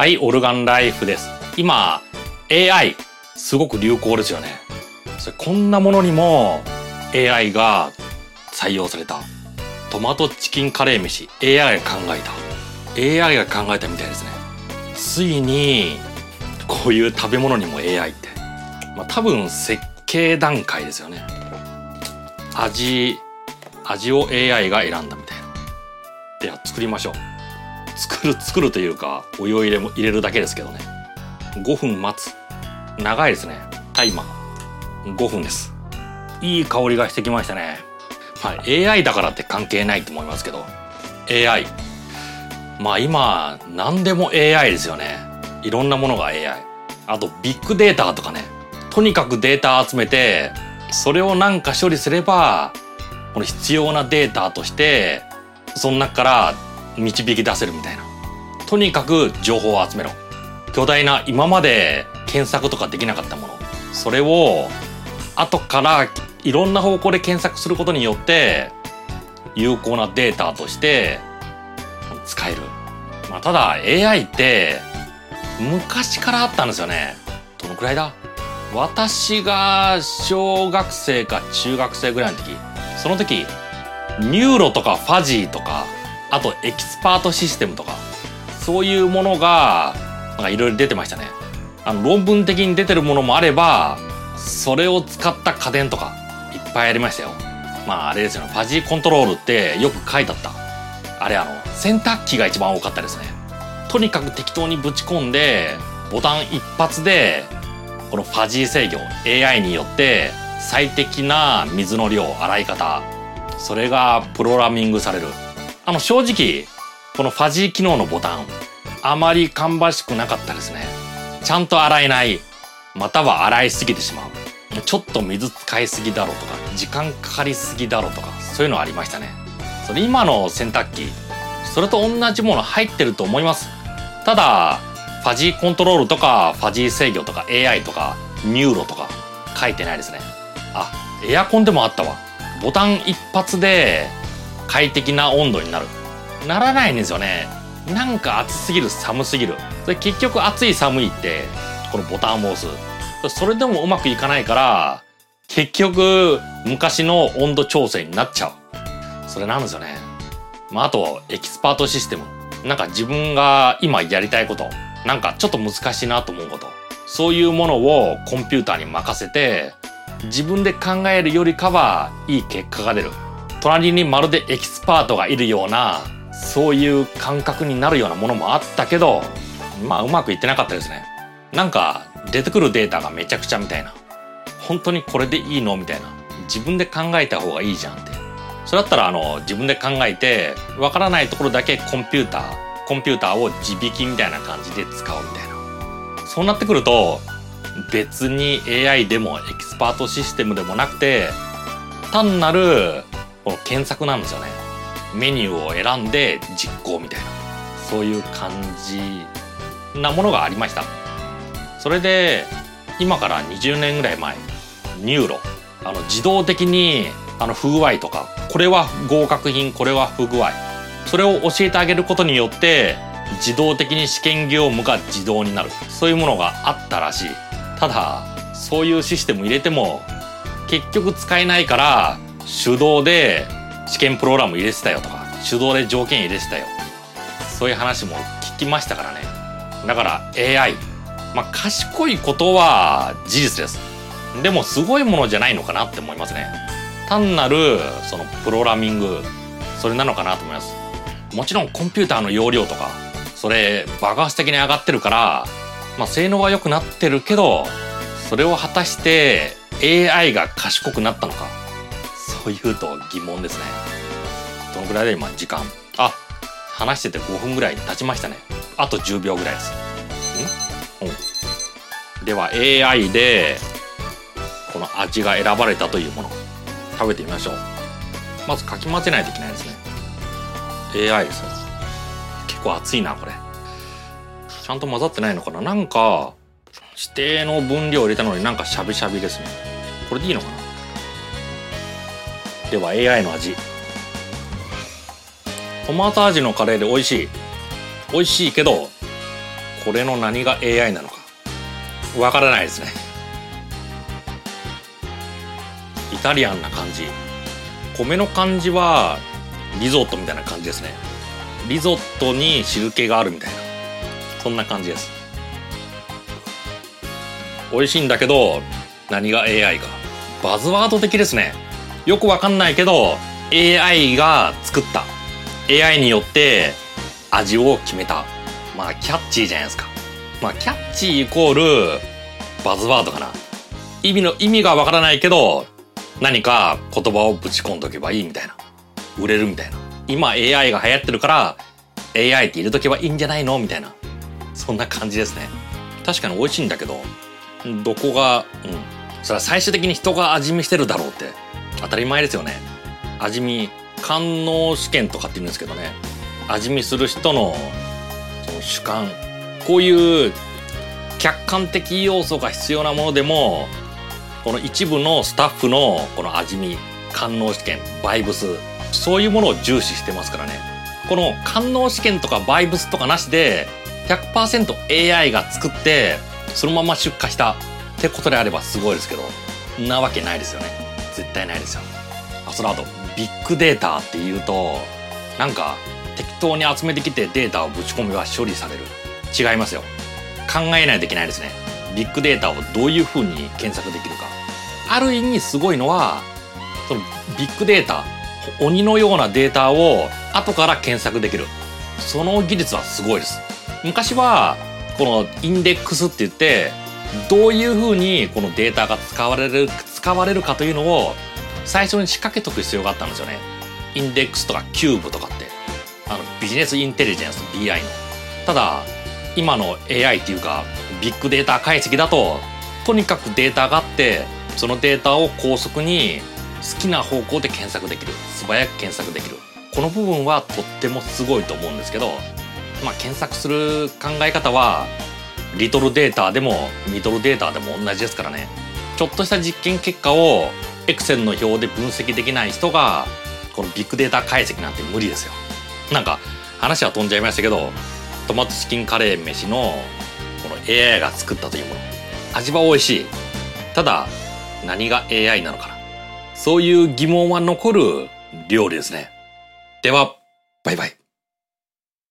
はい、オルガンライフです。今、AI、すごく流行ですよね。それこんなものにも AI が採用された。トマトチキンカレー飯、AI が考えた。AI が考えたみたいですね。ついに、こういう食べ物にも AI って。まあ多分設計段階ですよね。味、味を AI が選んだみたいな。では作りましょう。作る 作るというかお湯を入れも入れるだけですけどね。5分待つ。長いですね。タイマー。5分です。いい香りがしてきましたね。まあ AI だからって関係ないと思いますけど。AI まあ今何でも AI ですよね。いろんなものが AI あとビッグデータとかね。とにかくデータ集めてそれをなんか処理すればこの必要なデータとしてその中から導き出せるみたいな。とにかく情報を集めろ。巨大な今まで検索とかできなかったもの。それを後からいろんな方向で検索することによって有効なデータとして使える、まあ、ただ AI って昔からあったんですよね。どのくらいだ？私が小学生か中学生ぐらいの時。その時ニューロとかファジーとかあとエキスパートシステムとかそういうものがなんかいろいろ出てましたね。あの論文的に出てるものもあればそれを使った家電とかいっぱいありましたよ。まああれですよね。ファジーコントロールってよく書いてあった。あれあの洗濯機が一番多かったですね。とにかく適当にぶち込んでボタン一発でこのファジー制御 AI によって最適な水の量洗い方それがプログラミングされる。あの正直このファジー機能のボタンあまり芳しくなかったですね。ちゃんと洗えないまたは洗いすぎてしまう。ちょっと水使いすぎだろうとか時間かかりすぎだろうとかそういうのありましたね。それ今の洗濯機それと同じもの入ってると思います。ただファジーコントロールとかファジー制御とか AI とかニューロとか書いてないですね。あエアコンでもあったわ。ボタン一発で快適な温度になる。ならないんですよね。なんか暑すぎる寒すぎる。それ結局暑い寒いってこのボタンを押す。それでもうまくいかないから結局昔の温度調整になっちゃう。それなんですよね。まああとエキスパートシステム。なんか自分が今やりたいこと。なんかちょっと難しいなと思うこと。そういうものをコンピューターに任せて自分で考えるよりかはいい結果が出る。隣にまるでエキスパートがいるようなそういう感覚になるようなものもあったけどまあうまくいってなかったですね。なんか出てくるデータがめちゃくちゃみたいな。本当にこれでいいのみたいな。自分で考えた方がいいじゃんって。それだったらあの自分で考えてわからないところだけコンピューターコンピューターを地引きみたいな感じで使うみたいな。そうなってくると別に AI でもエキスパートシステムでもなくて単なるこの検索なんですよね。メニューを選んで実行みたいな。そういう感じなものがありました。それで今から20年ぐらい前ニューロ。あの自動的にあの不具合とかこれは合格品これは不具合。それを教えてあげることによって自動的に試験業務が自動になる。そういうものがあったらしい。ただそういうシステム入れても結局使えないから手動で試験プログラム入れてたよとか手動で条件入れてたよ。そういう話も聞きましたからね。だから AI まあ賢いことは事実です。でもすごいものじゃないのかなって思いますね。単なるそのプログラミング。それなのかなと思います。もちろんコンピューターの容量とかそれ爆発的に上がってるからまあ性能は良くなってるけどそれを果たして AI が賢くなったのか。そういうと疑問ですね。どのぐらいで今時間。あ話してて5分ぐらい経ちましたね。あと10秒ぐらいです。ん？うん。では AI でこの味が選ばれたというもの食べてみましょう。まずかき混ぜないといけないですね。AI ですね結構熱いなこれ。ちゃんと混ざってないのかな。なんか指定の分量入れたのになんかシャビシャビですね。これでいいのかな？では AI の味。トマト味のカレーで美味しい。美味しいけどこれの何が AI なのか。わからないですね。イタリアンな感じ。米の感じはリゾットみたいな感じですね。リゾットに汁気があるみたいな。そんな感じです。美味しいんだけど何が AI か。バズワード的ですね。よくわかんないけど AI が作った。AI によって味を決めた。まあキャッチーじゃないですか。まあキャッチーイコールバズワードかな。意味の意味がわからないけど何か言葉をぶち込んどけばいいみたいな。売れるみたいな。今 AI が流行ってるから AI って入れとけばいいんじゃないの？みたいな。そんな感じですね。確かに美味しいんだけどどこがうん。それは最終的に人が味見してるだろうって当たり前ですよね。味見官能試験とかって言うんですけどね。味見する人のその主観。こういう客観的要素が必要なものでもこの一部のスタッフのこの味見官能試験バイブスそういうものを重視してますからね。この官能試験とかバイブスとかなしで 100%AI が作ってそのまま出荷したってことであればすごいですけどなわけないですよね。絶対ないですよ。あその後ビッグデータっていうとなんか適当に集めてきてデータをぶち込めば処理される。違いますよ。考えないといけないですね。ビッグデータをどういうふうに検索できるか。ある意味すごいのはそのビッグデータ鬼のようなデータを後から検索できる。その技術はすごいです。昔はこのインデックスって言ってどういうふうにこのデータが使われる使われるかというのを最初に仕掛けとく必要があったんですよね。インデックスとかキューブとかって。あのビジネスインテリジェンス BI の。ただ今の AI っていうかビッグデータ解析だととにかくデータがあってそのデータを高速に好きな方向で検索できる。素早く検索できる。この部分はとってもすごいと思うんですけどまあ検索する考え方はリトルデータでもミドルデータでも同じですからね。ちょっとした実験結果をエクセルの表で分析できない人がこのビッグデータ解析なんて無理ですよ。なんか話は飛んじゃいましたけどトマトチキンカレー飯のこの AI が作ったというもの。味は美味しい。ただ何が AI なのかな。そういう疑問は残る料理ですね。ではバイバイ。